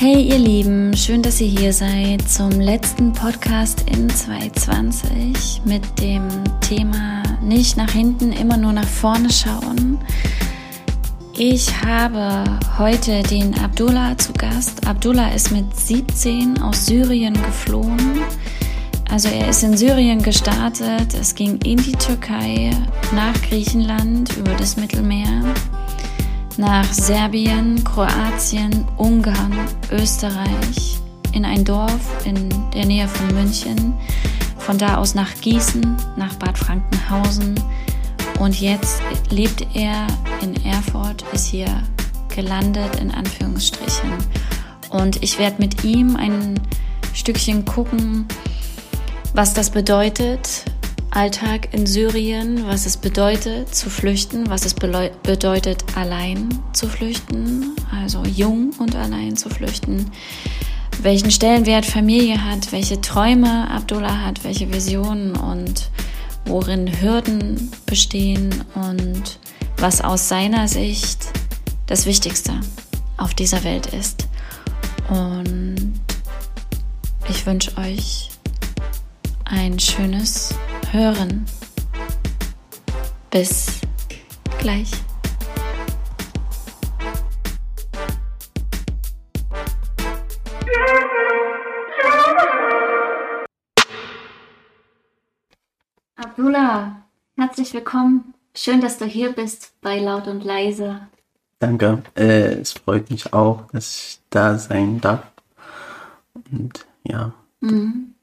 Hey ihr Lieben, schön, dass ihr hier seid zum letzten Podcast in 2020 mit dem Thema nicht nach hinten, immer nur nach vorne schauen. Ich habe heute den Abdullah zu Gast. Abdullah ist mit 17 aus Syrien geflohen. Also er ist in Syrien gestartet, es ging in die Türkei, nach Griechenland, über das Mittelmeer nach Serbien, Kroatien, Ungarn, Österreich, in ein Dorf in der Nähe von München, von da aus nach Gießen, nach Bad Frankenhausen und jetzt lebt er in Erfurt, ist hier gelandet in Anführungsstrichen. Und ich werde mit ihm ein Stückchen gucken, was das bedeutet, Alltag in Syrien, was es bedeutet zu flüchten, was es bedeutet allein zu flüchten, also jung und allein zu flüchten, welchen Stellenwert Familie hat, welche Träume Abdullah hat, welche Visionen und worin Hürden bestehen und was aus seiner Sicht das Wichtigste auf dieser Welt ist. Und ich wünsche euch ein schönes Hören. Bis gleich. Abdullah, herzlich willkommen. Schön, dass du hier bist bei Laut und Leise. Danke. Äh, es freut mich auch, dass ich da sein darf. Und ja. Mhm.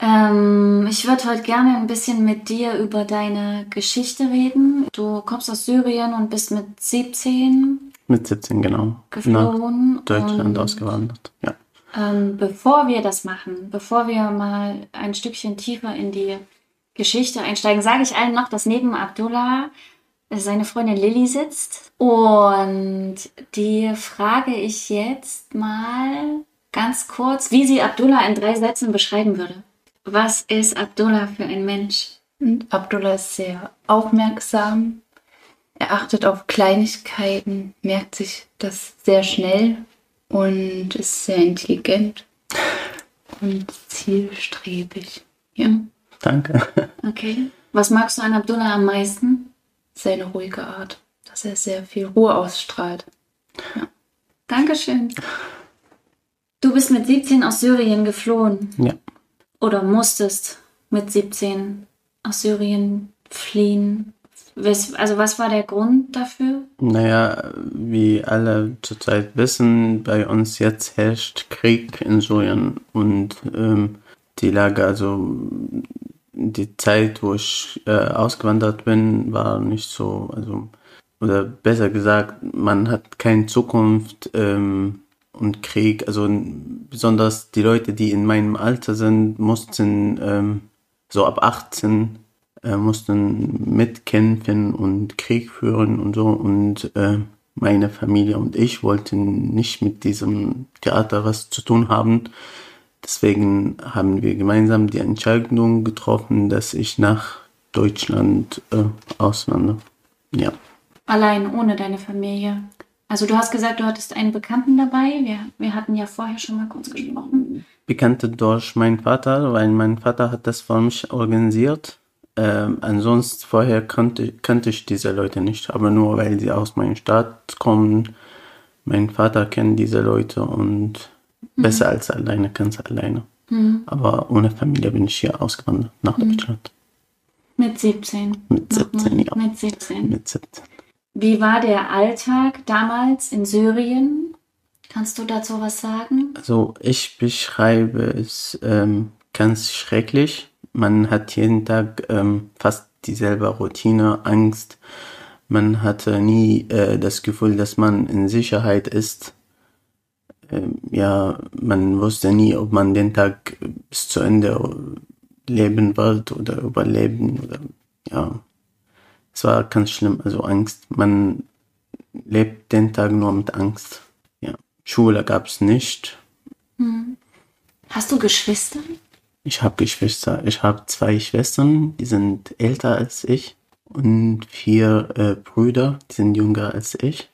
Ähm, ich würde heute gerne ein bisschen mit dir über deine Geschichte reden. Du kommst aus Syrien und bist mit 17. Mit 17, genau. Geflohen. Nach Deutschland ausgewandert, ja. Ähm, bevor wir das machen, bevor wir mal ein Stückchen tiefer in die Geschichte einsteigen, sage ich allen noch, dass neben Abdullah seine Freundin Lilly sitzt. Und die frage ich jetzt mal ganz kurz, wie sie Abdullah in drei Sätzen beschreiben würde. Was ist Abdullah für ein Mensch? Und Abdullah ist sehr aufmerksam. Er achtet auf Kleinigkeiten, merkt sich das sehr schnell und ist sehr intelligent und zielstrebig. Ja. Danke. Okay. Was magst du an Abdullah am meisten? Seine ruhige Art, dass er sehr viel Ruhe ausstrahlt. Ja. Dankeschön. Du bist mit 17 aus Syrien geflohen. Ja oder musstest mit 17 aus Syrien fliehen? Also was war der Grund dafür? Naja, wie alle zurzeit wissen, bei uns jetzt herrscht Krieg in Syrien und ähm, die Lage, also die Zeit, wo ich äh, ausgewandert bin, war nicht so, also oder besser gesagt, man hat keine Zukunft. Ähm, und Krieg. Also besonders die Leute, die in meinem Alter sind, mussten ähm, so ab 18 äh, mussten mitkämpfen und Krieg führen und so. Und äh, meine Familie und ich wollten nicht mit diesem Theater was zu tun haben. Deswegen haben wir gemeinsam die Entscheidung getroffen, dass ich nach Deutschland äh, auswandere. Ja. Allein ohne deine Familie? Also du hast gesagt, du hattest einen Bekannten dabei. Wir, wir hatten ja vorher schon mal kurz gesprochen. Bekannte durch meinen Vater, weil mein Vater hat das für mich organisiert. Ähm, ansonsten vorher kannte, kannte ich diese Leute nicht, aber nur weil sie aus meiner Stadt kommen. Mein Vater kennt diese Leute und mhm. besser als alleine kannst du alleine. Mhm. Aber ohne Familie bin ich hier ausgewandert nach mhm. Deutschland. Mit 17? Mit 17, ja. Mit 17. Mit 17. Wie war der Alltag damals in Syrien? Kannst du dazu was sagen? Also ich beschreibe es ähm, ganz schrecklich. Man hat jeden Tag ähm, fast dieselbe Routine, Angst. Man hatte nie äh, das Gefühl, dass man in Sicherheit ist. Ähm, ja, man wusste nie, ob man den Tag bis zu Ende leben wird oder überleben oder ja. Es war ganz schlimm, also Angst. Man lebt den Tag nur mit Angst. Ja. Schule gab es nicht. Hm. Hast du Geschwister? Ich habe Geschwister. Ich habe zwei Schwestern, die sind älter als ich. Und vier äh, Brüder, die sind jünger als ich.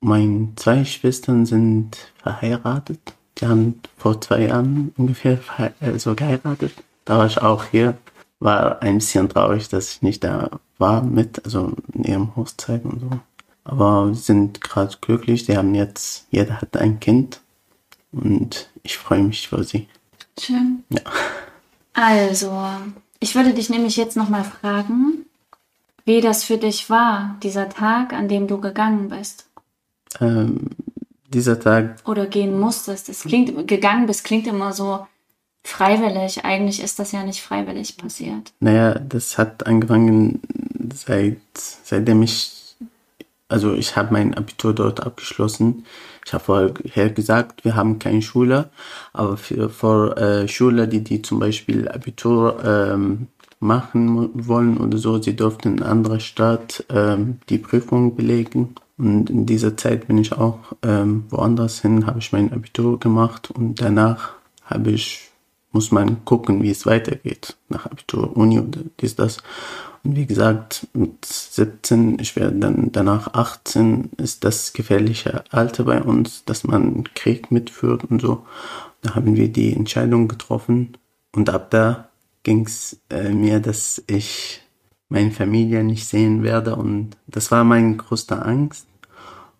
Meine zwei Schwestern sind verheiratet. Die haben vor zwei Jahren ungefähr also geheiratet. Da war ich auch hier. War ein bisschen traurig, dass ich nicht da war mit, also in ihrem Hochzeit und so. Aber wir sind gerade glücklich. Die haben jetzt, jeder hat ein Kind. Und ich freue mich für sie. Schön. Ja. Also, ich würde dich nämlich jetzt nochmal fragen, wie das für dich war, dieser Tag, an dem du gegangen bist. Ähm, dieser Tag. Oder gehen musstest. Es klingt, gegangen bist, klingt immer so freiwillig. Eigentlich ist das ja nicht freiwillig passiert. Naja, das hat angefangen seit, seitdem ich, also ich habe mein Abitur dort abgeschlossen. Ich habe vorher gesagt, wir haben keine Schule, aber für, für äh, Schüler, die, die zum Beispiel Abitur ähm, machen wollen oder so, sie durften in anderer Stadt ähm, die Prüfung belegen. Und in dieser Zeit bin ich auch ähm, woanders hin, habe ich mein Abitur gemacht und danach habe ich, muss man gucken, wie es weitergeht. Nach Abitur, Uni oder dies, das. Und wie gesagt, mit 17, ich werde dann danach 18, ist das gefährliche Alter bei uns, dass man Krieg mitführt und so. Da haben wir die Entscheidung getroffen und ab da ging es äh, mir, dass ich meine Familie nicht sehen werde und das war meine größte Angst.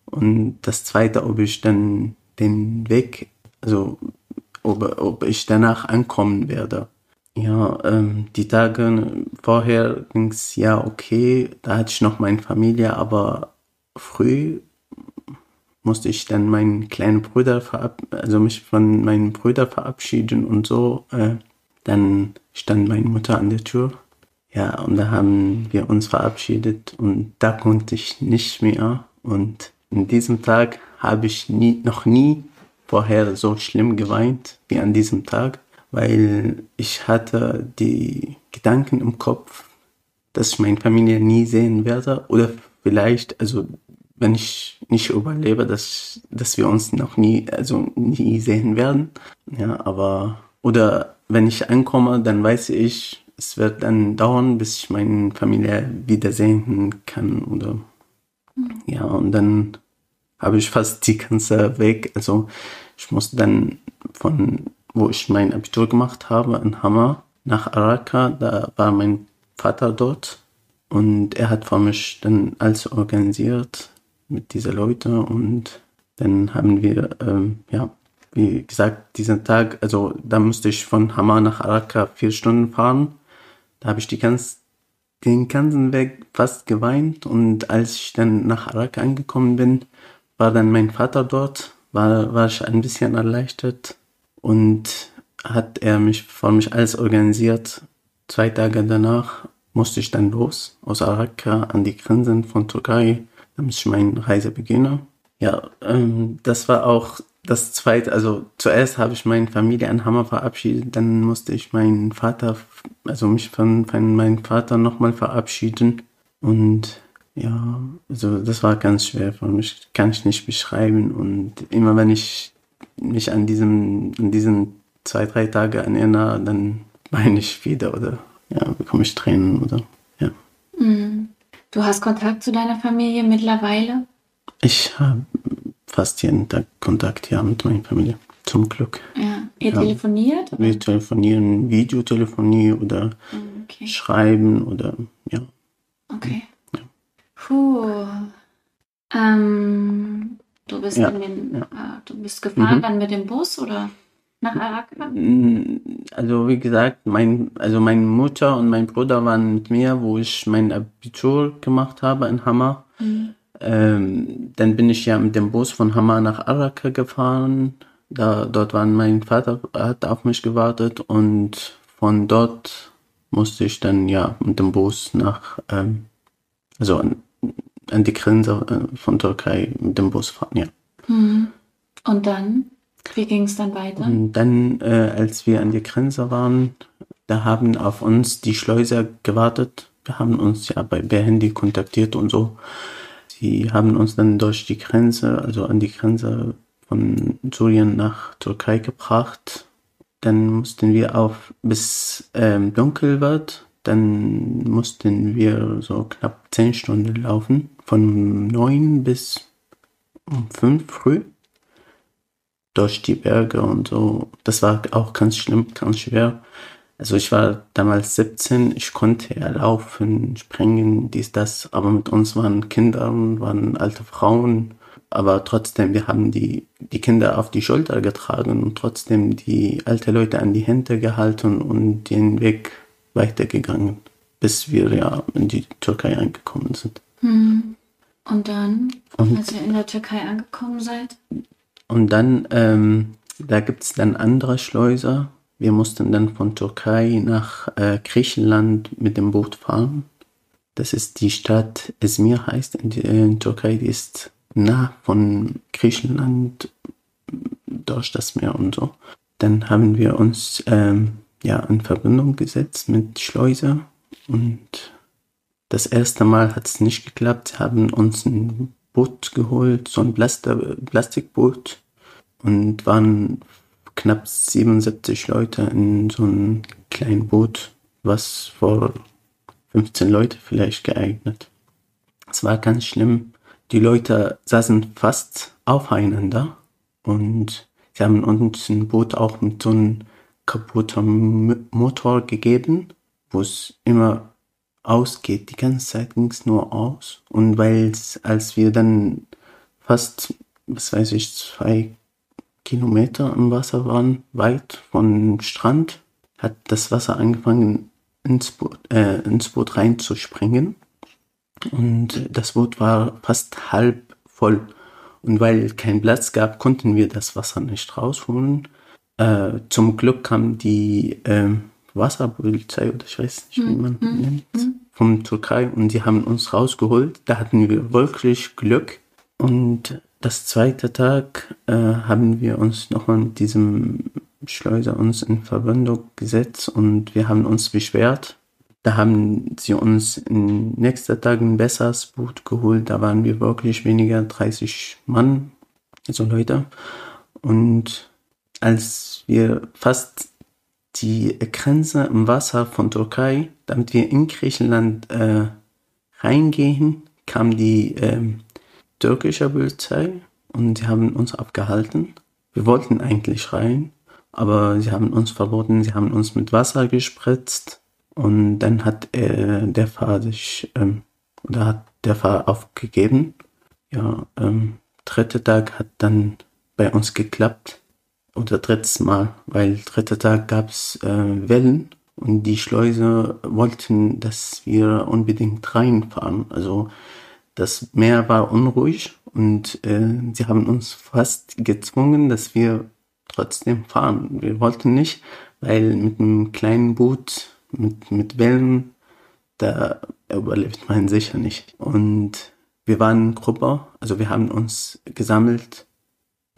Und das zweite, ob ich dann den Weg, also ob, ob ich danach ankommen werde. Ja, ähm, die Tage vorher ging's ja okay, da hatte ich noch meine Familie, aber früh musste ich dann meinen kleinen Bruder verab also mich von meinen Brüdern verabschieden und so. Äh, dann stand meine Mutter an der Tür. Ja, und da haben wir uns verabschiedet und da konnte ich nicht mehr. Und in diesem Tag habe ich nie, noch nie vorher so schlimm geweint wie an diesem Tag weil ich hatte die Gedanken im Kopf, dass ich meine Familie nie sehen werde oder vielleicht, also wenn ich nicht überlebe, dass, dass wir uns noch nie, also nie sehen werden. Ja, aber, oder wenn ich ankomme, dann weiß ich, es wird dann dauern, bis ich meine Familie wiedersehen kann oder, mhm. ja, und dann habe ich fast die ganze Weg, also ich muss dann von wo ich mein Abitur gemacht habe in Hammer nach Araka. Da war mein Vater dort und er hat für mich dann alles organisiert mit diesen Leuten und dann haben wir, ähm, ja, wie gesagt, diesen Tag, also da musste ich von Hammer nach Araka vier Stunden fahren. Da habe ich die ganz, den ganzen Weg fast geweint und als ich dann nach Araka angekommen bin, war dann mein Vater dort, war, war ich ein bisschen erleichtert und hat er mich vor mich alles organisiert. Zwei Tage danach musste ich dann los aus Araka an die Grenzen von Türkei, damit ich meine Reise beginne. Ja, ähm, das war auch das zweite, also zuerst habe ich meine Familie an Hammer verabschiedet, dann musste ich meinen Vater, also mich von, von meinem Vater nochmal verabschieden. Und ja, also das war ganz schwer für mich, kann ich nicht beschreiben. Und immer wenn ich mich an diesem, an diesen zwei, drei Tage erinnere, dann weine ich wieder oder ja, bekomme ich Tränen oder ja. Mhm. Du hast Kontakt zu deiner Familie mittlerweile? Ich habe fast jeden Tag Kontakt ja mit meiner Familie. Zum Glück. Ja. Ihr ja. telefoniert? Oder? Wir telefonieren, Videotelefonie oder mhm, okay. schreiben oder ja. Okay. Puh. Ähm, Du bist ja, in den, ja. äh, du bist gefahren mhm. dann mit dem Bus oder nach Araka? Mm, also wie gesagt, mein, also meine Mutter und mein Bruder waren mit mir, wo ich mein Abitur gemacht habe in Hammer. Mhm. Ähm, dann bin ich ja mit dem Bus von Hammer nach Araka gefahren. Da, dort war mein Vater, hat auf mich gewartet und von dort musste ich dann ja mit dem Bus nach, ähm, also an, die Grenze äh, von Türkei mit dem Bus fahren, ja. Hm. Und dann? Wie ging es dann weiter? Und dann, äh, als wir an der Grenze waren, da haben auf uns die Schleuser gewartet. Wir haben uns ja bei Handy kontaktiert und so. Sie haben uns dann durch die Grenze, also an die Grenze von Syrien nach Türkei gebracht. Dann mussten wir auf bis ähm, dunkel wird dann mussten wir so knapp zehn Stunden laufen, von neun bis um fünf früh durch die Berge und so. Das war auch ganz schlimm, ganz schwer. Also ich war damals 17, ich konnte ja laufen, springen, dies, das, aber mit uns waren Kinder, waren alte Frauen, aber trotzdem, wir haben die, die Kinder auf die Schulter getragen und trotzdem die alte Leute an die Hände gehalten und den Weg weitergegangen, bis wir ja in die Türkei angekommen sind. Hm. Und dann, und, als ihr in der Türkei angekommen seid? Und dann, ähm, da gibt es dann andere Schleuser. Wir mussten dann von Türkei nach äh, Griechenland mit dem Boot fahren. Das ist die Stadt Izmir heißt in, in Türkei, die ist nah von Griechenland durch das Meer und so. Dann haben wir uns ähm, ja in Verbindung gesetzt mit Schleuser und das erste Mal hat es nicht geklappt. Sie haben uns ein Boot geholt, so ein Plastikboot und waren knapp 77 Leute in so einem kleinen Boot, was vor 15 Leute vielleicht geeignet. Es war ganz schlimm. Die Leute saßen fast aufeinander und sie haben uns ein Boot auch mit so einem kaputten Motor gegeben, wo es immer ausgeht. Die ganze Zeit ging es nur aus. Und weil es, als wir dann fast, was weiß ich, zwei Kilometer im Wasser waren, weit vom Strand, hat das Wasser angefangen ins Boot, äh, ins Boot reinzuspringen. Und das Boot war fast halb voll. Und weil kein Platz gab, konnten wir das Wasser nicht rausholen. Äh, zum Glück kam die äh, Wasserpolizei oder ich weiß nicht, wie man mhm. nennt, mhm. von Türkei und die haben uns rausgeholt. Da hatten wir wirklich Glück. Und das zweite Tag äh, haben wir uns nochmal mit diesem Schleuser uns in Verbindung gesetzt und wir haben uns beschwert, da haben sie uns in nächster Tag ein besseres Boot geholt. Da waren wir wirklich weniger 30 Mann, also Leute. Und als wir fast die Grenze im Wasser von Türkei, damit wir in Griechenland äh, reingehen, kam die äh, türkische Polizei und sie haben uns abgehalten. Wir wollten eigentlich rein, aber sie haben uns verboten, sie haben uns mit Wasser gespritzt und dann hat äh, der Fahrer sich, ähm, oder hat der Fahrer aufgegeben. Ja, ähm, dritter Tag hat dann bei uns geklappt. Oder drittes Mal, weil dritter Tag gab's äh, Wellen und die Schleuse wollten, dass wir unbedingt reinfahren. Also das Meer war unruhig und äh, sie haben uns fast gezwungen, dass wir trotzdem fahren. Wir wollten nicht, weil mit einem kleinen Boot mit, mit Wellen, da überlebt man sicher nicht. Und wir waren Gruppe, also wir haben uns gesammelt,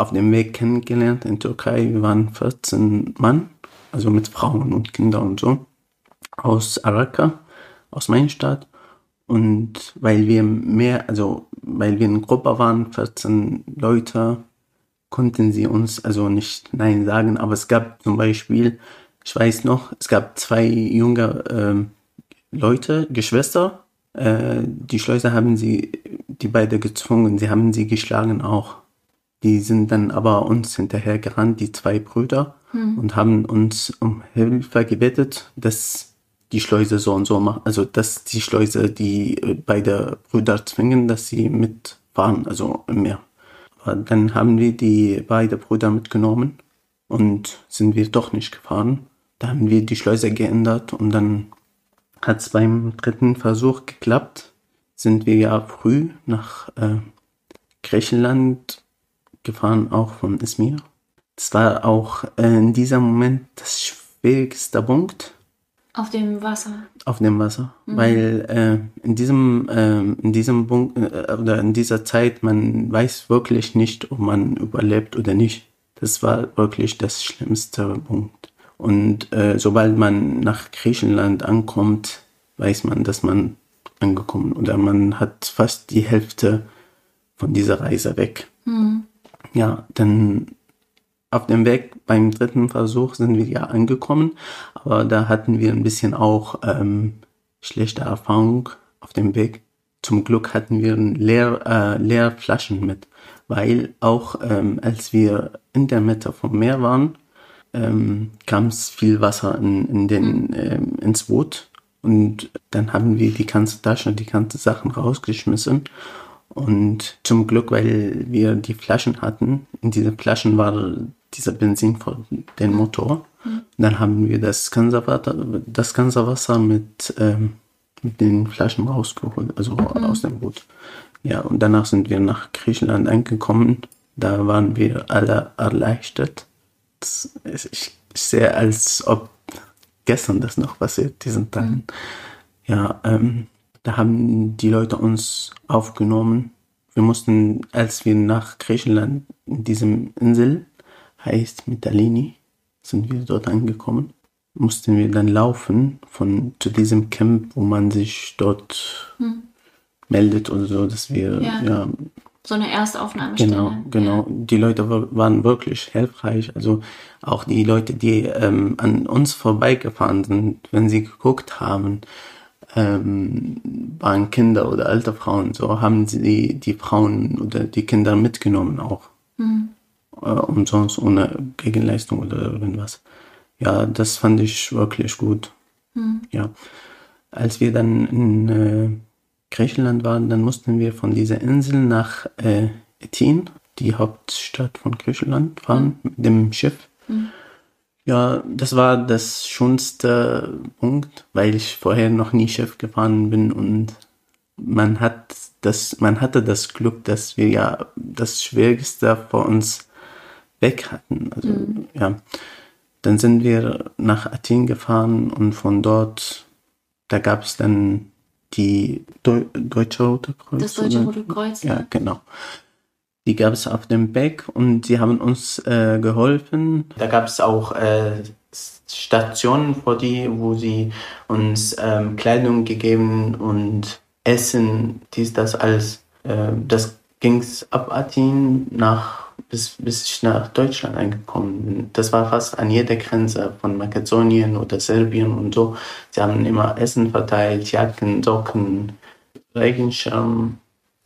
auf dem Weg kennengelernt in Türkei. Wir waren 14 Mann, also mit Frauen und Kindern und so, aus Araka, aus meiner Stadt. Und weil wir mehr, also weil wir eine Gruppe waren, 14 Leute, konnten sie uns also nicht Nein sagen. Aber es gab zum Beispiel ich weiß noch, es gab zwei junge äh, Leute, Geschwister. Äh, die Schleuser haben sie, die beide gezwungen, sie haben sie geschlagen auch. Die sind dann aber uns hinterher gerannt, die zwei Brüder, mhm. und haben uns um Hilfe gebettet, dass die Schleuse so und so machen. Also, dass die Schleuse die äh, beide Brüder zwingen, dass sie mitfahren, also im Meer. Aber dann haben wir die beiden Brüder mitgenommen und sind wir doch nicht gefahren. Da haben wir die Schleuse geändert und dann hat es beim dritten Versuch geklappt. Sind wir ja früh nach äh, Griechenland gefahren, auch von Izmir. Das war auch in diesem Moment das schwierigste Punkt. Auf dem Wasser. Auf dem Wasser, mhm. weil äh, in diesem äh, in diesem Punkt äh, oder in dieser Zeit man weiß wirklich nicht, ob man überlebt oder nicht. Das war wirklich das schlimmste Punkt. Und äh, sobald man nach Griechenland ankommt, weiß man, dass man angekommen oder man hat fast die Hälfte von dieser Reise weg. Mhm. Ja, dann auf dem Weg beim dritten Versuch sind wir ja angekommen, aber da hatten wir ein bisschen auch ähm, schlechte Erfahrung auf dem Weg. Zum Glück hatten wir leer, äh, leer Flaschen mit. weil auch ähm, als wir in der Mitte vom Meer waren, ähm, kam es viel Wasser in, in den, ähm, ins Boot und dann haben wir die ganze Tasche, die ganzen Sachen rausgeschmissen und zum Glück, weil wir die Flaschen hatten, in diesen Flaschen war dieser Benzin von dem Motor. Mhm. Dann haben wir das ganze Wasser, das ganze Wasser mit, ähm, mit den Flaschen rausgeholt, also mhm. aus dem Boot. Ja, und danach sind wir nach Griechenland angekommen. Da waren wir alle erleichtert. Ist, ich sehe, als ob gestern das noch passiert, diesen Tag. Mhm. Ja, ähm, da haben die Leute uns aufgenommen. Wir mussten, als wir nach Griechenland in diesem Insel, heißt Mitalini, sind wir dort angekommen, mussten wir dann laufen von zu diesem Camp, wo man sich dort hm. meldet oder so, dass wir ja, ja so eine Erstaufnahme. Genau, genau. Ja. Die Leute waren wirklich hilfreich. Also auch die Leute, die ähm, an uns vorbeigefahren sind, wenn sie geguckt haben, ähm, waren Kinder oder alte Frauen, so haben sie die Frauen oder die Kinder mitgenommen auch. Mhm. Äh, umsonst ohne Gegenleistung oder irgendwas. Ja, das fand ich wirklich gut. Mhm. Ja. Als wir dann in äh, Griechenland waren, dann mussten wir von dieser Insel nach äh, Athen, die Hauptstadt von Griechenland, fahren mhm. mit dem Schiff. Mhm. Ja, das war das schönste Punkt, weil ich vorher noch nie Schiff gefahren bin und man hat das, man hatte das Glück, dass wir ja das Schwierigste vor uns weg hatten. Also, mhm. ja. Dann sind wir nach Athen gefahren und von dort, da gab es dann die Deu Deutsche Rote Kreuz. Das Deutsche Rote Kreuz. Ja, genau. Die gab es auf dem Weg und sie haben uns äh, geholfen. Da gab es auch äh, Stationen vor die, wo sie uns ähm, Kleidung gegeben und Essen, dies, das alles. Äh, das ging's ab Athen nach bis, bis ich nach Deutschland eingekommen bin. Das war fast an jeder Grenze von Makedonien oder Serbien und so. Sie haben immer Essen verteilt, Jacken, Socken, Regenschirm,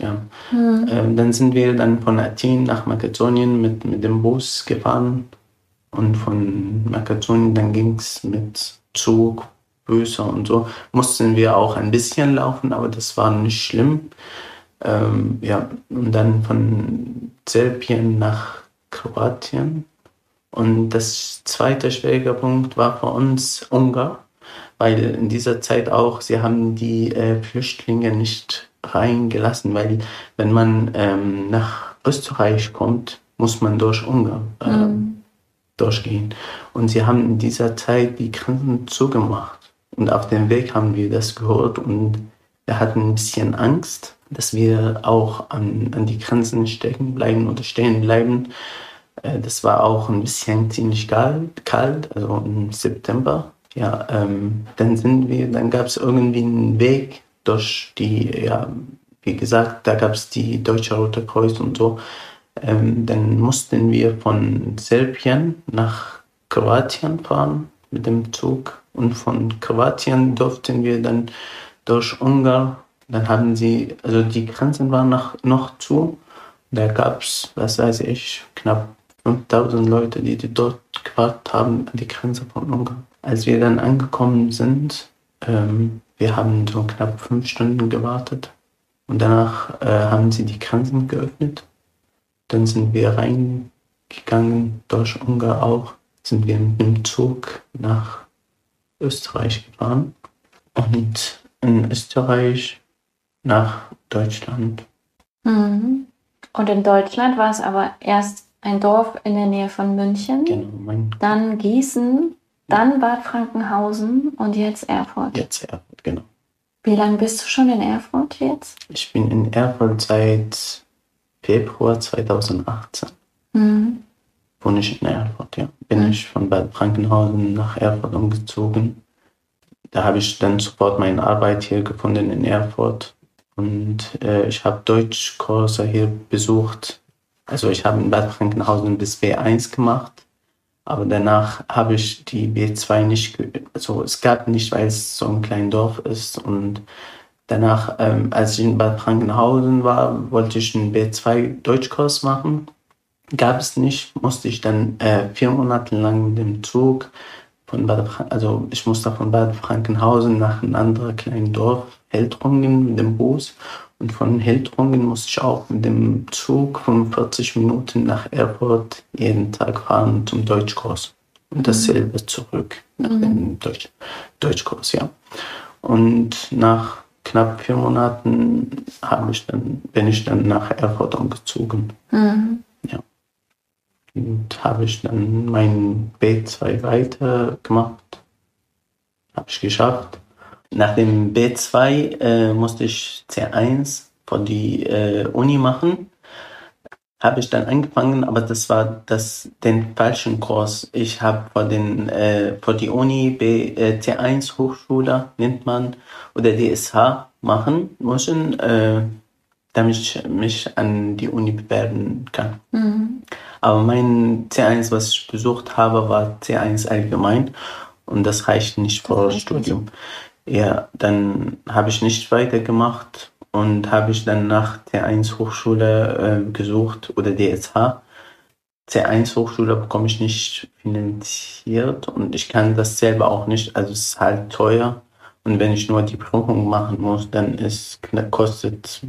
ja. Mhm. Ähm, dann sind wir dann von Athen nach Makedonien mit, mit dem Bus gefahren. Und von Makedonien dann ging es mit Zug, Böse und so. Mussten wir auch ein bisschen laufen, aber das war nicht schlimm. Ähm, ja, und dann von Serbien nach Kroatien. Und das zweite schwierige Punkt war für uns Ungarn, weil in dieser Zeit auch, sie haben die äh, Flüchtlinge nicht reingelassen, weil wenn man ähm, nach Österreich kommt, muss man durch Ungarn äh, mhm. durchgehen. Und sie haben in dieser Zeit die Grenzen zugemacht. Und auf dem Weg haben wir das gehört und wir hatten ein bisschen Angst, dass wir auch an, an die Grenzen stecken bleiben oder stehen bleiben. Äh, das war auch ein bisschen ziemlich kalt, kalt also im September. Ja, ähm, dann sind wir, dann gab es irgendwie einen Weg, durch die, ja, wie gesagt, da gab es die Deutsche Rote Kreuz und so. Ähm, dann mussten wir von Serbien nach Kroatien fahren mit dem Zug und von Kroatien durften wir dann durch Ungarn. Dann haben sie, also die Grenzen waren noch, noch zu. Da gab es, was weiß ich, knapp 5000 Leute, die, die dort gewartet haben an die Grenze von Ungarn. Als wir dann angekommen sind, ähm, wir haben so knapp fünf Stunden gewartet und danach äh, haben sie die Grenzen geöffnet. Dann sind wir reingegangen, durch Ungarn auch, sind wir mit dem Zug nach Österreich gefahren und in Österreich nach Deutschland. Mhm. Und in Deutschland war es aber erst ein Dorf in der Nähe von München, genau, dann Gießen, dann Bad Frankenhausen und jetzt Erfurt. Jetzt Erfurt, genau. Wie lange bist du schon in Erfurt jetzt? Ich bin in Erfurt seit Februar 2018. Mhm. Wohne ich in Erfurt, ja. Bin mhm. ich von Bad Frankenhausen nach Erfurt umgezogen. Da habe ich dann sofort meine Arbeit hier gefunden in Erfurt. Und äh, ich habe Deutschkurse hier besucht. Also ich habe in Bad Frankenhausen bis B1 gemacht aber danach habe ich die B2 nicht, also es gab nicht, weil es so ein kleines Dorf ist und Danach, ähm, als ich in Bad Frankenhausen war, wollte ich einen B2 Deutschkurs machen. Gab es nicht, musste ich dann äh, vier Monate lang mit dem Zug von Bad also ich musste von Bad Frankenhausen nach einem anderen kleinen Dorf, Heldrungen, mit dem Bus. Und von Heldrungen musste ich auch mit dem Zug 45 Minuten nach Erfurt jeden Tag fahren zum Deutschkurs. Und dasselbe zurück nach mhm. dem Deutsch, Deutschkurs, ja. Und nach knapp vier Monaten habe ich dann, bin ich dann nach Erfurt umgezogen. Mhm. Ja. Und habe ich dann mein B2 weitergemacht. Habe ich geschafft. Nach dem B2 äh, musste ich C1 für die äh, Uni machen habe ich dann angefangen, aber das war das den falschen Kurs. Ich habe vor den äh, vor die Uni B, äh, T1 Hochschule nennt man oder DSH machen müssen, äh, damit ich mich an die Uni bewerben kann. Mhm. Aber mein C1, was ich besucht habe, war C1 allgemein und das reicht nicht das für Studium. Nicht. Ja, dann habe ich nicht weitergemacht und habe ich dann nach C1 Hochschule äh, gesucht oder DSH. C1 Hochschule bekomme ich nicht finanziert und ich kann das selber auch nicht, also es ist halt teuer. Und wenn ich nur die Prüfung machen muss, dann ist, kostet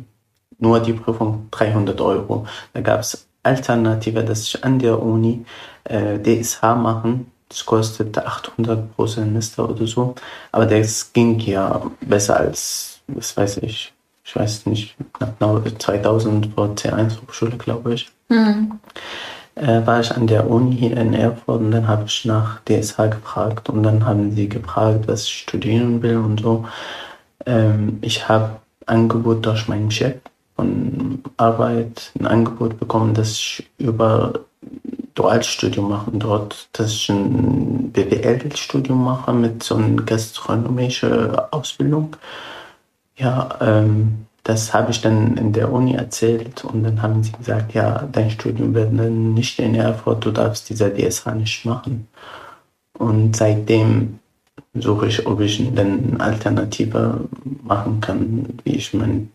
nur die Prüfung 300 Euro. Da gab es Alternative, dass ich an der Uni äh, DSH machen. Das kostet 800 pro Semester oder so. Aber das ging ja besser als, was weiß ich, ich weiß nicht, knapp 2000 vor C1 Hochschule, glaube ich. Mhm. Äh, war ich an der Uni hier in Erfurt und dann habe ich nach DSH gefragt und dann haben sie gefragt, was ich studieren will und so. Ähm, ich habe Angebot durch meinen Chef von Arbeit ein Angebot bekommen, dass ich über Dualstudium mache dort, dass ich ein BWL-Studium mache mit so einer gastronomischen Ausbildung. Ja, ähm, das habe ich dann in der Uni erzählt und dann haben sie gesagt, ja, dein Studium wird nicht in Erfurt, du darfst dieser DSH nicht machen. Und seitdem suche ich, ob ich dann eine Alternative machen kann, wie ich mein,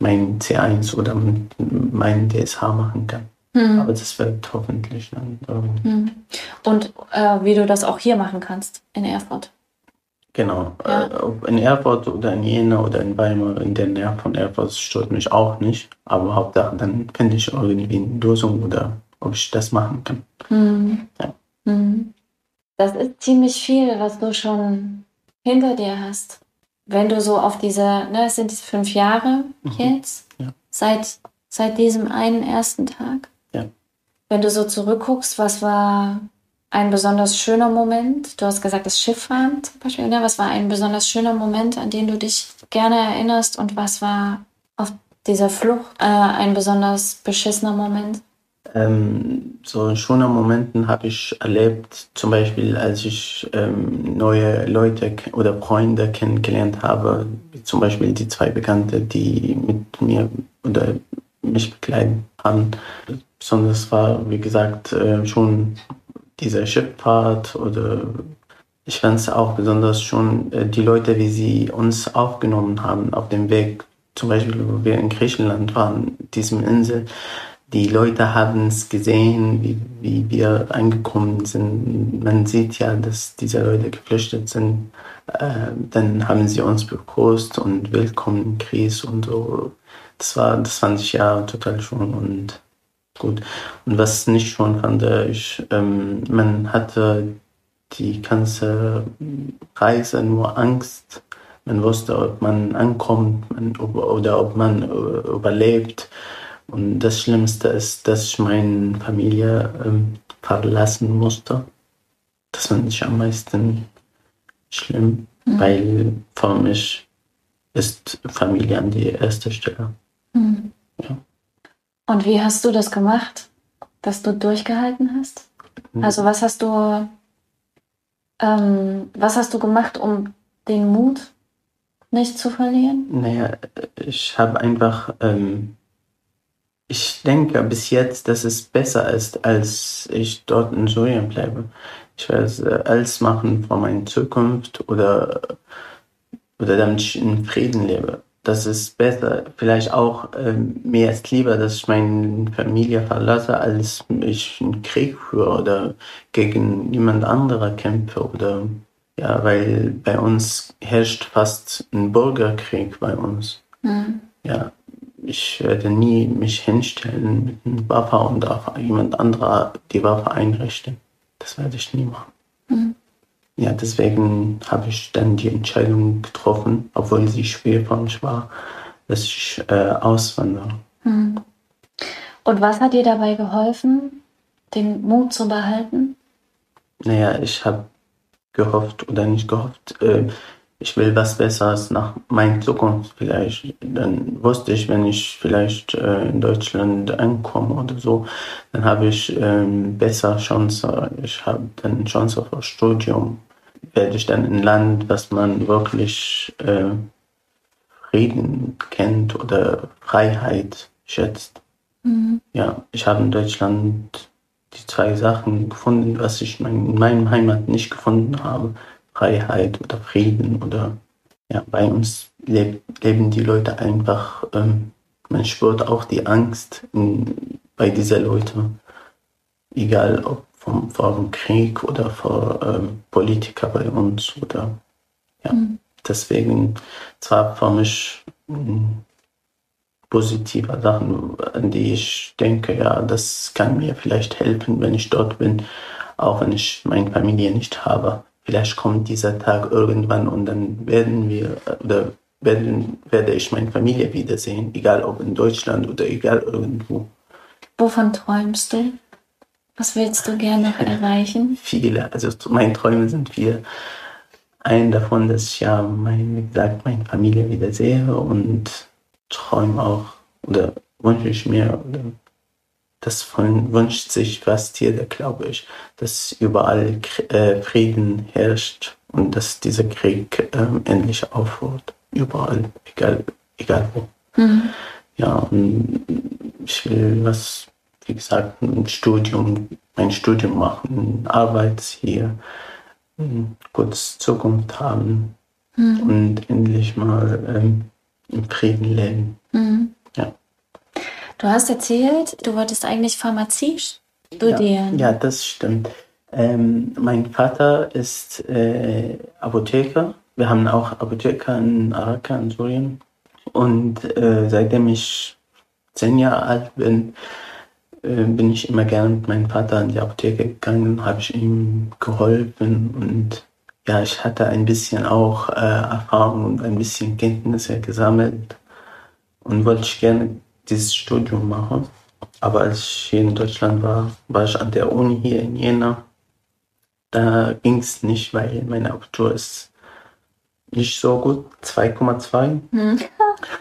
mein C1 oder mein DSH machen kann. Hm. Aber das wird hoffentlich dann. Hm. Und äh, wie du das auch hier machen kannst in Erfurt. Genau. Ja. Äh, in Erfurt oder in Jena oder in Weimar, in der Nähe von Erfurt, stört mich auch nicht. Aber Hauptsache, dann finde ich irgendwie eine Lösung oder ob ich das machen kann. Mhm. Ja. Mhm. Das ist ziemlich viel, was du schon hinter dir hast. Wenn du so auf diese, ne, es sind fünf Jahre mhm. jetzt, ja. seit, seit diesem einen ersten Tag. Ja. Wenn du so zurückguckst, was war ein besonders schöner Moment? Du hast gesagt, das Schifffahren zum Beispiel. Ne? Was war ein besonders schöner Moment, an den du dich gerne erinnerst? Und was war auf dieser Flucht äh, ein besonders beschissener Moment? Ähm, so schöne Momente habe ich erlebt, zum Beispiel als ich ähm, neue Leute oder Freunde kennengelernt habe, wie zum Beispiel die zwei Bekannte, die mit mir oder mich begleiten haben. Besonders war, wie gesagt, äh, schon dieser Schifffahrt oder ich fand es auch besonders schon äh, die Leute, wie sie uns aufgenommen haben auf dem Weg. Zum Beispiel, wo wir in Griechenland waren, diesem Insel. Die Leute haben es gesehen, wie, wie wir angekommen sind. Man sieht ja, dass diese Leute geflüchtet sind. Äh, dann haben sie uns begrüßt und willkommen Gries und so. Das war, das fand ich ja total schön und gut. Und was nicht schon fand, ich, ähm, man hatte die ganze Reise nur Angst. Man wusste, ob man ankommt man, oder ob man äh, überlebt. Und das Schlimmste ist, dass ich meine Familie ähm, verlassen musste. Das fand ich am meisten schlimm, mhm. weil für mich ist Familie an die erste Stelle. Mhm. Ja. Und wie hast du das gemacht, dass du durchgehalten hast? Mhm. Also was hast du, ähm, was hast du gemacht, um den Mut nicht zu verlieren? Naja, ich habe einfach, ähm, ich denke bis jetzt, dass es besser ist, als ich dort in Syrien bleibe. Ich werde alles machen für meine Zukunft oder, oder damit ich in Frieden lebe das ist besser, vielleicht auch ähm, mir ist lieber, dass ich meine Familie verlasse, als ich einen Krieg führe oder gegen jemand anderer kämpfe oder ja, weil bei uns herrscht fast ein Bürgerkrieg bei uns. Mhm. Ja, ich werde nie mich hinstellen mit einem Waffe und auf jemand anderer die Waffe einrichten. Das werde ich nie machen. Ja, deswegen habe ich dann die Entscheidung getroffen, obwohl sie schwer für mich war, dass ich äh, auswandere. Mhm. Und was hat dir dabei geholfen, den Mut zu behalten? Naja, ich habe gehofft oder nicht gehofft, äh, ich will was Besseres nach meiner Zukunft vielleicht. Dann wusste ich, wenn ich vielleicht äh, in Deutschland ankomme oder so, dann habe ich äh, besser Chance. Ich habe dann Chance auf Studium. Werde ich dann in ein Land, was man wirklich äh, Frieden kennt oder Freiheit schätzt. Mhm. Ja, ich habe in Deutschland die zwei Sachen gefunden, was ich in meinem Heimat nicht gefunden habe. Freiheit oder Frieden oder ja, bei uns leb, leben die Leute einfach, ähm, man spürt auch die Angst in, bei dieser Leute, egal ob vom, vor dem Krieg oder vor ähm, Politiker bei uns oder ja, mhm. deswegen zwar für mich ähm, positiver Sachen, an die ich denke, ja, das kann mir vielleicht helfen, wenn ich dort bin, auch wenn ich meine Familie nicht habe vielleicht kommt dieser Tag irgendwann und dann werden wir oder werden, werde ich meine Familie wiedersehen, egal ob in Deutschland oder egal irgendwo. Wovon träumst du? Was willst du gerne noch erreichen? Viele, also meine Träume sind viele. Ein davon, dass ich ja, mein, wie gesagt, meine Familie wiedersehe und träume auch oder wünsche ich mir oder das von, wünscht sich fast jeder, glaube ich, dass überall äh, Frieden herrscht und dass dieser Krieg ähm, endlich aufhört. Überall, egal, egal wo. Mhm. Ja, und ich will was, wie gesagt, ein Studium, ein Studium machen, Arbeit hier, eine gute Zukunft haben mhm. und endlich mal ähm, im Frieden leben. Mhm. Ja. Du hast erzählt, du wolltest eigentlich Pharmazie studieren. Ja, ja das stimmt. Ähm, mein Vater ist äh, Apotheker. Wir haben auch Apotheker in Araka, in Syrien. Und äh, seitdem ich zehn Jahre alt bin, bin ich immer gerne mit meinem Vater in die Apotheke gegangen, habe ich ihm geholfen und ja, ich hatte ein bisschen auch äh, Erfahrung und ein bisschen Kenntnisse gesammelt und wollte ich gerne dieses Studium mache. Aber als ich hier in Deutschland war, war ich an der Uni hier in Jena. Da ging es nicht, weil mein Abitur ist nicht so gut, 2,2. Hm.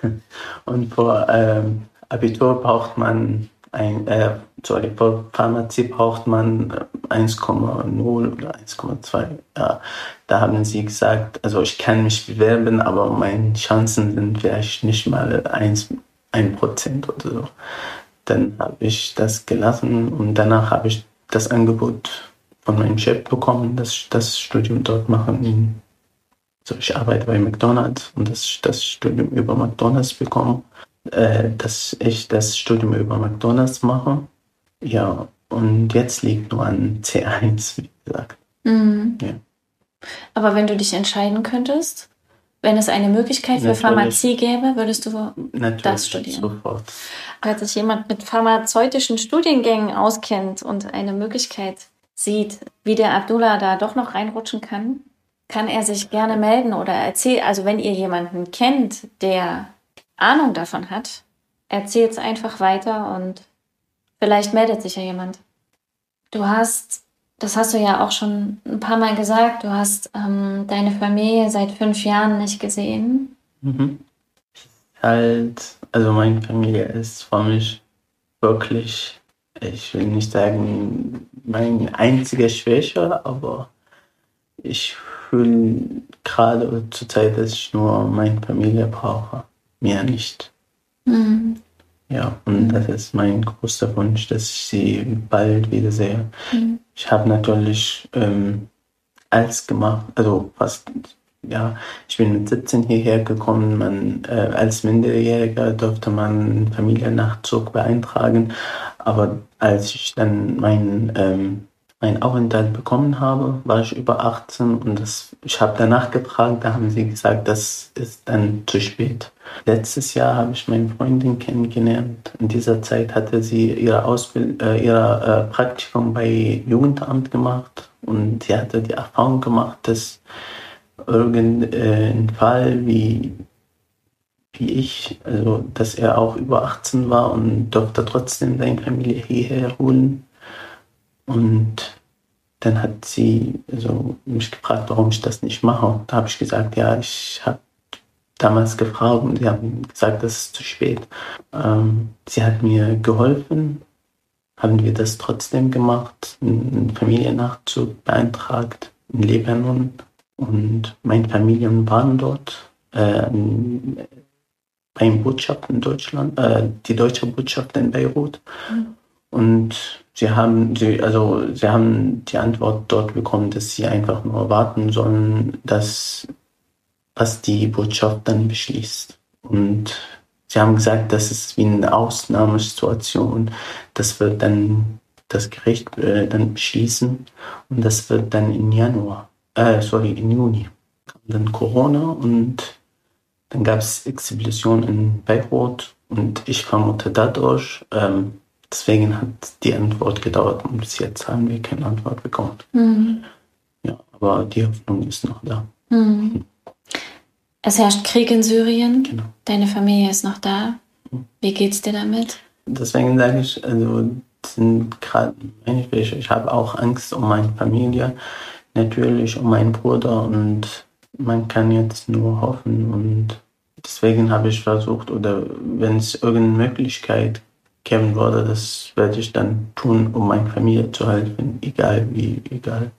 Und vor ähm, Abitur braucht man ein, äh, für Pharmazie braucht man 1,0 oder 1,2. Ja, da haben sie gesagt, also ich kann mich bewerben, aber meine Chancen sind vielleicht nicht mal 1 ein Prozent oder so. Dann habe ich das gelassen und danach habe ich das Angebot von meinem Chef bekommen, dass ich das Studium dort mache. Also ich arbeite bei McDonald's und dass ich das Studium über McDonald's bekomme, äh, dass ich das Studium über McDonald's mache. Ja, und jetzt liegt nur an C1, wie gesagt. Mhm. Ja. Aber wenn du dich entscheiden könntest, wenn es eine Möglichkeit für Natürlich. Pharmazie gäbe, würdest du Natürlich, das studieren? Sofort. Falls sich jemand mit pharmazeutischen Studiengängen auskennt und eine Möglichkeit sieht, wie der Abdullah da doch noch reinrutschen kann, kann er sich gerne melden oder erzählen. Also wenn ihr jemanden kennt, der Ahnung davon hat, erzählt es einfach weiter und vielleicht meldet sich ja jemand. Du hast das hast du ja auch schon ein paar Mal gesagt, du hast ähm, deine Familie seit fünf Jahren nicht gesehen. Mhm. Halt, also meine Familie ist für mich wirklich, ich will nicht sagen, meine einzige Schwäche, aber ich fühle gerade zur Zeit, dass ich nur meine Familie brauche, mehr nicht. Mhm. Ja, und mhm. das ist mein großer Wunsch, dass ich sie bald wiedersehe. Mhm. Ich habe natürlich ähm, alles gemacht, also fast ja, ich bin mit 17 hierher gekommen. Man, äh, als Minderjähriger durfte man Familiennachzug beeintragen. Aber als ich dann meinen ähm, mein Aufenthalt bekommen habe, war ich über 18 und das, ich habe danach gefragt, da haben sie gesagt, das ist dann zu spät. Letztes Jahr habe ich meine Freundin kennengelernt. In dieser Zeit hatte sie ihre Ausbildung, äh, äh, Praktikum bei Jugendamt gemacht und sie hatte die Erfahrung gemacht, dass irgendein Fall wie wie ich, also dass er auch über 18 war und durfte trotzdem seine Familie hierher holen. Und dann hat sie also mich gefragt, warum ich das nicht mache. Da habe ich gesagt, ja, ich habe damals gefragt und sie haben gesagt, das ist zu spät. Ähm, sie hat mir geholfen, haben wir das trotzdem gemacht, einen Familiennachzug beantragt in Libanon und meine Familien waren dort. Äh, beim Botschaft in Deutschland, äh, die deutsche Botschaft in Beirut. Mhm. Und sie haben, sie, also, sie haben die Antwort dort bekommen, dass sie einfach nur warten sollen, dass, was die Botschaft dann beschließt. Und sie haben gesagt, das ist wie eine Ausnahmesituation. Das wird dann das Gericht äh, dann beschließen und das wird dann im Januar, äh, sorry, im Juni. Kam dann Corona und dann gab es Explosion in Beirut und ich vermute dadurch, ähm, deswegen hat die Antwort gedauert und bis jetzt haben wir keine Antwort bekommen. Mhm. Ja, aber die Hoffnung ist noch da. Mhm. Es herrscht Krieg in Syrien. Genau. Deine Familie ist noch da. Mhm. Wie geht's dir damit? Deswegen sage ich, also sind gerade ich, ich habe auch Angst um meine Familie, natürlich um meinen Bruder und man kann jetzt nur hoffen und deswegen habe ich versucht, oder wenn es irgendeine Möglichkeit geben würde, das werde ich dann tun, um meiner Familie zu helfen, egal wie, egal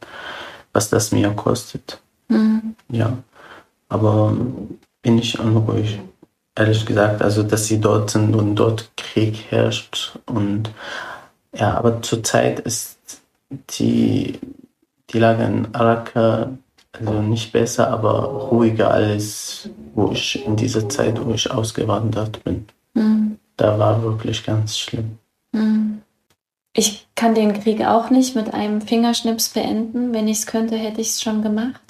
was das mir kostet. Mhm. Ja, aber bin ich unruhig, ehrlich gesagt, also dass sie dort sind und dort Krieg herrscht und ja, aber zurzeit ist die, die Lage in Araka also nicht besser, aber ruhiger als wo ich in dieser Zeit, wo ich ausgewandert bin. Mhm. Da war wirklich ganz schlimm. Mhm. Ich kann den Krieg auch nicht mit einem Fingerschnips beenden. Wenn ich es könnte, hätte ich es schon gemacht.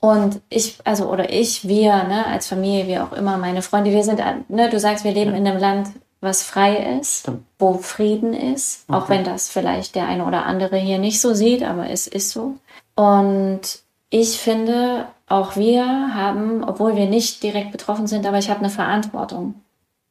Und ich, also, oder ich, wir, ne, als Familie, wie auch immer, meine Freunde, wir sind, ne, du sagst, wir leben ja. in einem Land, was frei ist, Stimmt. wo Frieden ist, okay. auch wenn das vielleicht der eine oder andere hier nicht so sieht, aber es ist so. Und ich finde, auch wir haben, obwohl wir nicht direkt betroffen sind, aber ich habe eine Verantwortung.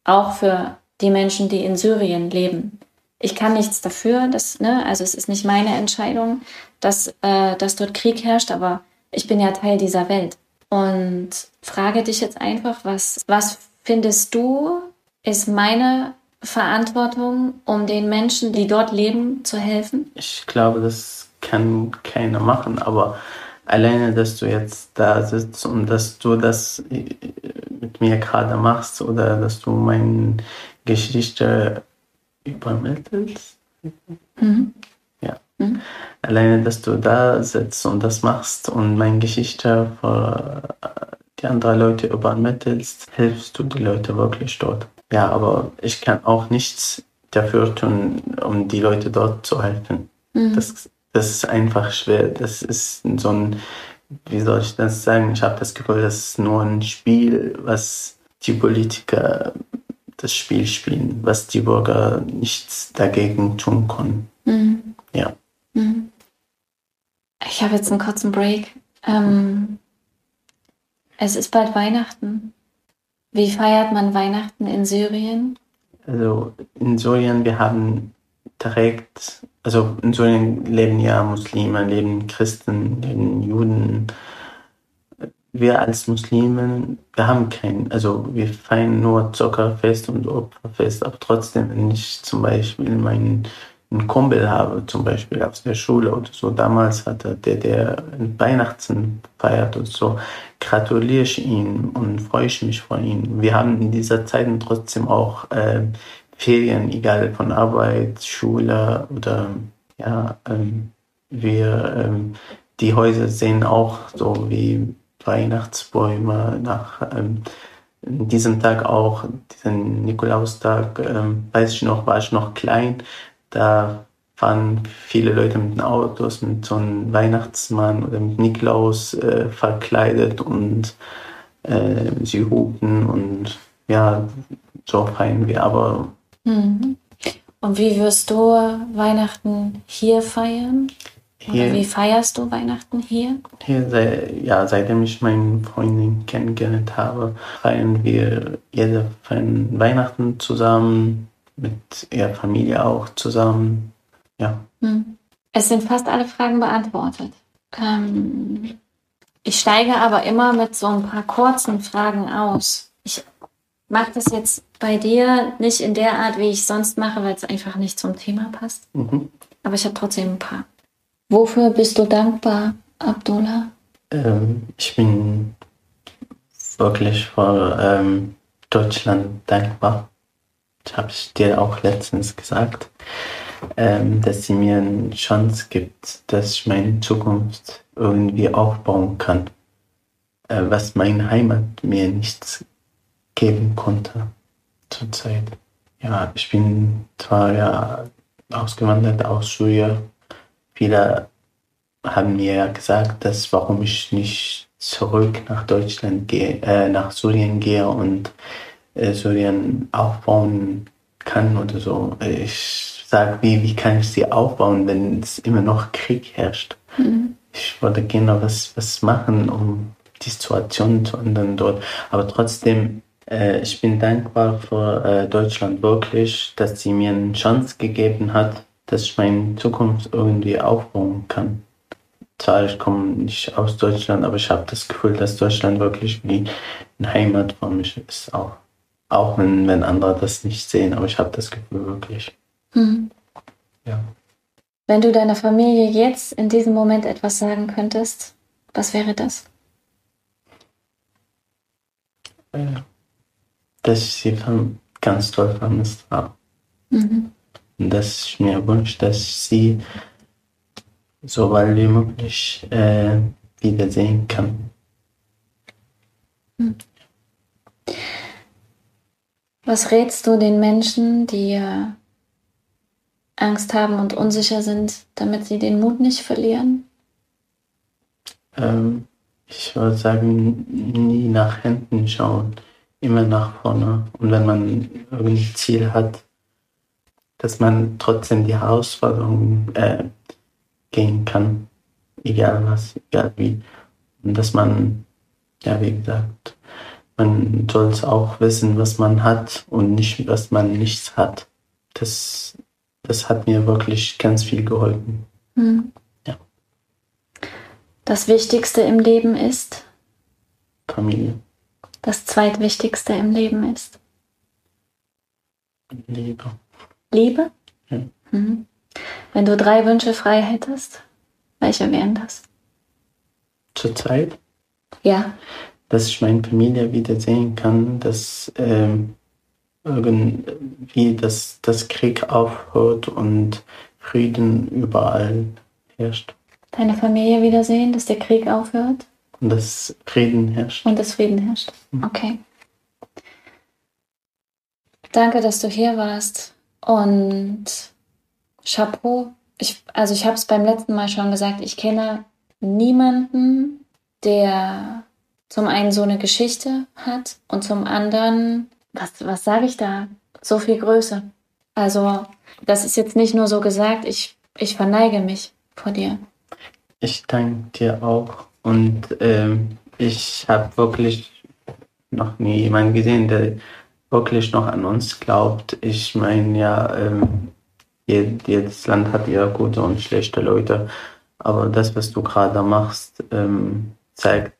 Auch für die Menschen, die in Syrien leben. Ich kann nichts dafür, dass, ne, also es ist nicht meine Entscheidung, dass, äh, dass dort Krieg herrscht, aber ich bin ja Teil dieser Welt. Und frage dich jetzt einfach, was, was findest du, ist meine Verantwortung, um den Menschen, die dort leben, zu helfen? Ich glaube, das kann keiner machen, aber alleine, dass du jetzt da sitzt und dass du das äh, mit mir gerade machst oder dass du meine Geschichte übermittelst. Mhm. Ja. Mhm. Alleine, dass du da sitzt und das machst und meine Geschichte für die anderen Leute übermittelst, hilfst du die Leute wirklich dort. Ja, aber ich kann auch nichts dafür tun, um die Leute dort zu helfen. Mhm. Das das ist einfach schwer. Das ist so ein, wie soll ich das sagen? Ich habe das Gefühl, das ist nur ein Spiel, was die Politiker das Spiel spielen, was die Bürger nichts dagegen tun können. Mhm. Ja. Mhm. Ich habe jetzt einen kurzen Break. Ähm, es ist bald Weihnachten. Wie feiert man Weihnachten in Syrien? Also in Syrien, wir haben direkt also in Syrien leben ja Muslime, leben Christen, leben Juden. Wir als Muslime, wir haben keinen, also wir feiern nur Zuckerfest und Opferfest, aber trotzdem, wenn ich zum Beispiel meinen einen Kumpel habe, zum Beispiel aus der Schule oder so, damals hatte der, der Weihnachten feiert und so, gratuliere ich ihm und freue ich mich vor ihm. Wir haben in dieser Zeit trotzdem auch äh, Ferien, egal von Arbeit, Schule oder ja, ähm, wir, ähm, die Häuser sehen auch so wie Weihnachtsbäume, nach ähm, diesem Tag auch, diesen Nikolaustag, ähm, weiß ich noch, war ich noch klein, da fahren viele Leute mit den Autos mit so einem Weihnachtsmann oder mit Nikolaus äh, verkleidet und äh, sie hupen und ja, so feiern wir. Aber mhm. Und wie wirst du Weihnachten hier feiern? Hier, Oder wie feierst du Weihnachten hier? Hier, sei, ja, seitdem ich meine Freundin kennengelernt habe, feiern wir jede Weihnachten zusammen, mit ihrer Familie auch zusammen. Ja. Hm. Es sind fast alle Fragen beantwortet. Ähm, ich steige aber immer mit so ein paar kurzen Fragen aus. Ich mache das jetzt bei dir nicht in der Art, wie ich sonst mache, weil es einfach nicht zum Thema passt. Mhm. Aber ich habe trotzdem ein paar. Wofür bist du dankbar, Abdullah? Ähm, ich bin wirklich für ähm, Deutschland dankbar. Habe ich dir auch letztens gesagt, ähm, dass sie mir eine Chance gibt, dass ich meine Zukunft irgendwie aufbauen kann, äh, was meine Heimat mir nicht geben konnte zurzeit. Ja, ich bin zwar ja ausgewandert aus Syrien. Viele haben mir ja gesagt, dass warum ich nicht zurück nach Deutschland gehe, äh, nach Syrien gehe und Syrien aufbauen kann oder so. Ich sage, wie, wie kann ich sie aufbauen, wenn es immer noch Krieg herrscht? Mhm. Ich wollte gerne was, was machen, um die Situation zu ändern dort. Aber trotzdem äh, ich bin dankbar für äh, Deutschland wirklich, dass sie mir eine Chance gegeben hat, dass ich meine Zukunft irgendwie aufbauen kann. Zwar ich komme nicht aus Deutschland, aber ich habe das Gefühl, dass Deutschland wirklich wie eine Heimat für mich ist. Auch, auch wenn, wenn andere das nicht sehen, aber ich habe das Gefühl wirklich. Mhm. Ja. Wenn du deiner Familie jetzt in diesem Moment etwas sagen könntest, was wäre das? Äh, dass ich sie ganz toll vermisst habe. Mhm. Und dass ich mir wünsche, dass ich sie so bald wie möglich äh, wiedersehen kann. Mhm. Was rätst du den Menschen, die äh, Angst haben und unsicher sind, damit sie den Mut nicht verlieren? Ähm, ich würde sagen, nie nach hinten schauen immer nach vorne. Und wenn man irgendein Ziel hat, dass man trotzdem die Herausforderungen äh, gehen kann, egal was, egal wie. Und dass man, ja, wie gesagt, man soll es auch wissen, was man hat und nicht, was man nichts hat. Das, das hat mir wirklich ganz viel geholfen. Hm. Ja. Das Wichtigste im Leben ist? Familie das zweitwichtigste im Leben ist? Liebe. Liebe? Ja. Mhm. Wenn du drei Wünsche frei hättest, welche wären das? Zurzeit? Ja. Dass ich meine Familie wiedersehen kann, dass ähm, irgendwie das, das Krieg aufhört und Frieden überall herrscht. Deine Familie wiedersehen, dass der Krieg aufhört? Und dass Frieden herrscht. Und dass Frieden herrscht. Mhm. Okay. Danke, dass du hier warst. Und Chapeau. Ich, also ich habe es beim letzten Mal schon gesagt, ich kenne niemanden, der zum einen so eine Geschichte hat und zum anderen, was, was sage ich da? So viel Größe. Also das ist jetzt nicht nur so gesagt, ich, ich verneige mich vor dir. Ich danke dir auch und ähm, ich habe wirklich noch nie jemanden gesehen, der wirklich noch an uns glaubt. Ich meine ja, ähm, jedes Land hat ja gute und schlechte Leute, aber das, was du gerade machst, ähm, zeigt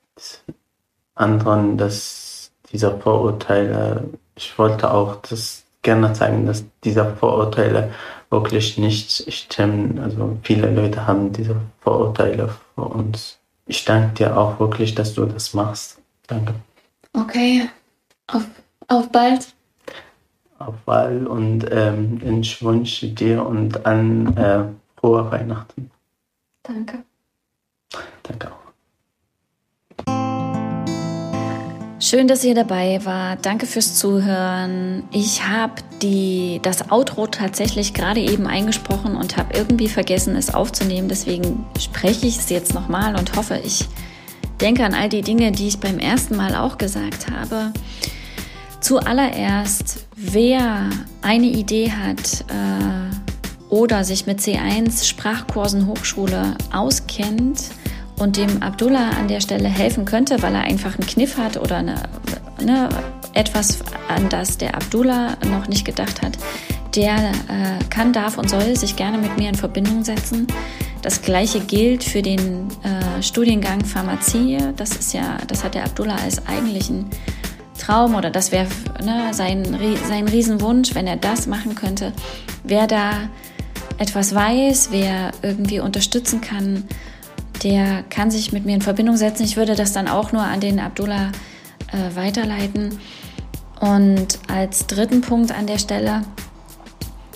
anderen, dass dieser Vorurteile, ich wollte auch das gerne zeigen, dass diese Vorurteile wirklich nicht stimmen. Also viele Leute haben diese Vorurteile vor uns. Ich danke dir auch wirklich, dass du das machst. Danke. Okay, auf, auf bald. Auf bald und ähm, ich wünsche dir und allen äh, frohe Weihnachten. Danke. Danke auch. Schön, dass ihr dabei wart. Danke fürs Zuhören. Ich habe das Outro tatsächlich gerade eben eingesprochen und habe irgendwie vergessen, es aufzunehmen. Deswegen spreche ich es jetzt nochmal und hoffe, ich denke an all die Dinge, die ich beim ersten Mal auch gesagt habe. Zuallererst, wer eine Idee hat äh, oder sich mit C1 Sprachkursen Hochschule auskennt, und dem Abdullah an der Stelle helfen könnte, weil er einfach einen Kniff hat oder eine, eine, etwas, an das der Abdullah noch nicht gedacht hat, der äh, kann, darf und soll sich gerne mit mir in Verbindung setzen. Das gleiche gilt für den äh, Studiengang Pharmazie. Das ist ja, das hat der Abdullah als eigentlichen Traum oder das wäre ne, sein, sein Riesenwunsch, wenn er das machen könnte. Wer da etwas weiß, wer irgendwie unterstützen kann, der kann sich mit mir in Verbindung setzen. Ich würde das dann auch nur an den Abdullah äh, weiterleiten. Und als dritten Punkt an der Stelle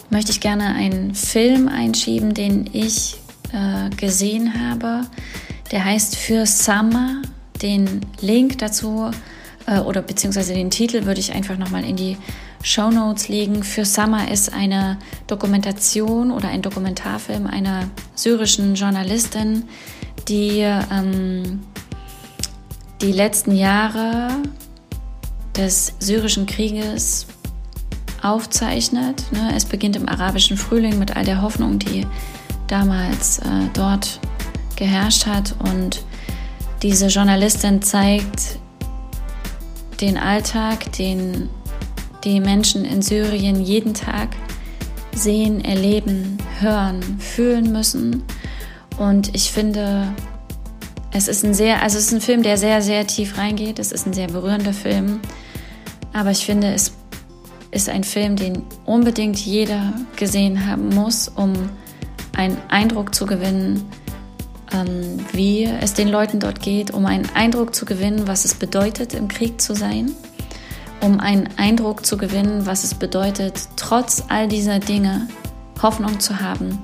möchte ich gerne einen Film einschieben, den ich äh, gesehen habe. Der heißt Für Summer. Den Link dazu äh, oder beziehungsweise den Titel würde ich einfach nochmal in die Show Notes legen. Für Summer ist eine Dokumentation oder ein Dokumentarfilm einer syrischen Journalistin, die ähm, die letzten Jahre des syrischen Krieges aufzeichnet. Ne? Es beginnt im arabischen Frühling mit all der Hoffnung, die damals äh, dort geherrscht hat. Und diese Journalistin zeigt den Alltag, den die Menschen in Syrien jeden Tag sehen, erleben, hören, fühlen müssen. Und ich finde, es ist ein sehr, also es ist ein Film, der sehr, sehr tief reingeht. Es ist ein sehr berührender Film. Aber ich finde, es ist ein Film, den unbedingt jeder gesehen haben muss, um einen Eindruck zu gewinnen, ähm, wie es den Leuten dort geht, um einen Eindruck zu gewinnen, was es bedeutet, im Krieg zu sein, um einen Eindruck zu gewinnen, was es bedeutet, trotz all dieser Dinge Hoffnung zu haben,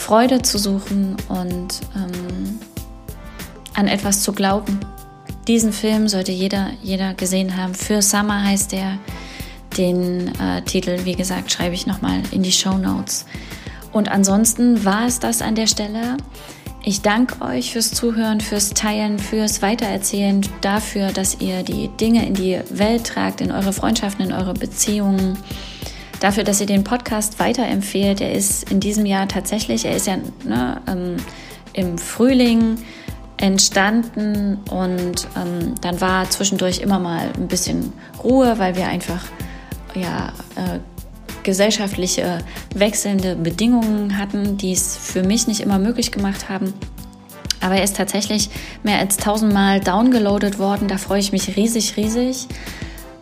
Freude zu suchen und ähm, an etwas zu glauben. Diesen Film sollte jeder, jeder gesehen haben. Für Summer heißt der. Den äh, Titel, wie gesagt, schreibe ich nochmal in die Show Notes. Und ansonsten war es das an der Stelle. Ich danke euch fürs Zuhören, fürs Teilen, fürs Weitererzählen, dafür, dass ihr die Dinge in die Welt tragt, in eure Freundschaften, in eure Beziehungen dafür, dass ihr den Podcast weiterempfehlt. Er ist in diesem Jahr tatsächlich, er ist ja ne, ähm, im Frühling entstanden und ähm, dann war zwischendurch immer mal ein bisschen Ruhe, weil wir einfach ja äh, gesellschaftliche wechselnde Bedingungen hatten, die es für mich nicht immer möglich gemacht haben. Aber er ist tatsächlich mehr als tausendmal downgeloadet worden. Da freue ich mich riesig, riesig.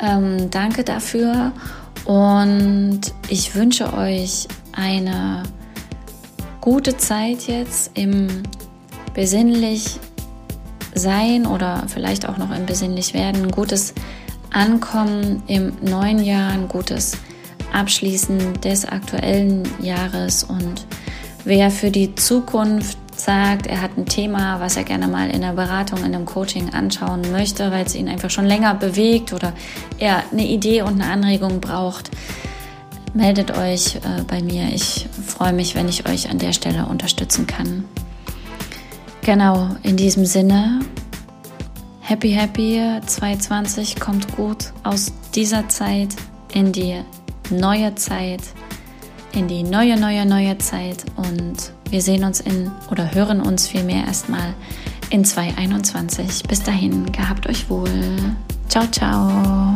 Ähm, danke dafür. Und ich wünsche euch eine gute Zeit jetzt im besinnlich sein oder vielleicht auch noch im besinnlich werden, ein gutes Ankommen im neuen Jahr, ein gutes Abschließen des aktuellen Jahres. Und wer für die Zukunft sagt, er hat ein Thema, was er gerne mal in der Beratung, in einem Coaching anschauen möchte, weil es ihn einfach schon länger bewegt oder er eine Idee und eine Anregung braucht, meldet euch äh, bei mir. Ich freue mich, wenn ich euch an der Stelle unterstützen kann. Genau, in diesem Sinne, happy, happy 2020, kommt gut aus dieser Zeit in die neue Zeit, in die neue, neue, neue Zeit und wir sehen uns in oder hören uns vielmehr erstmal in 2021. Bis dahin, gehabt euch wohl. Ciao, ciao.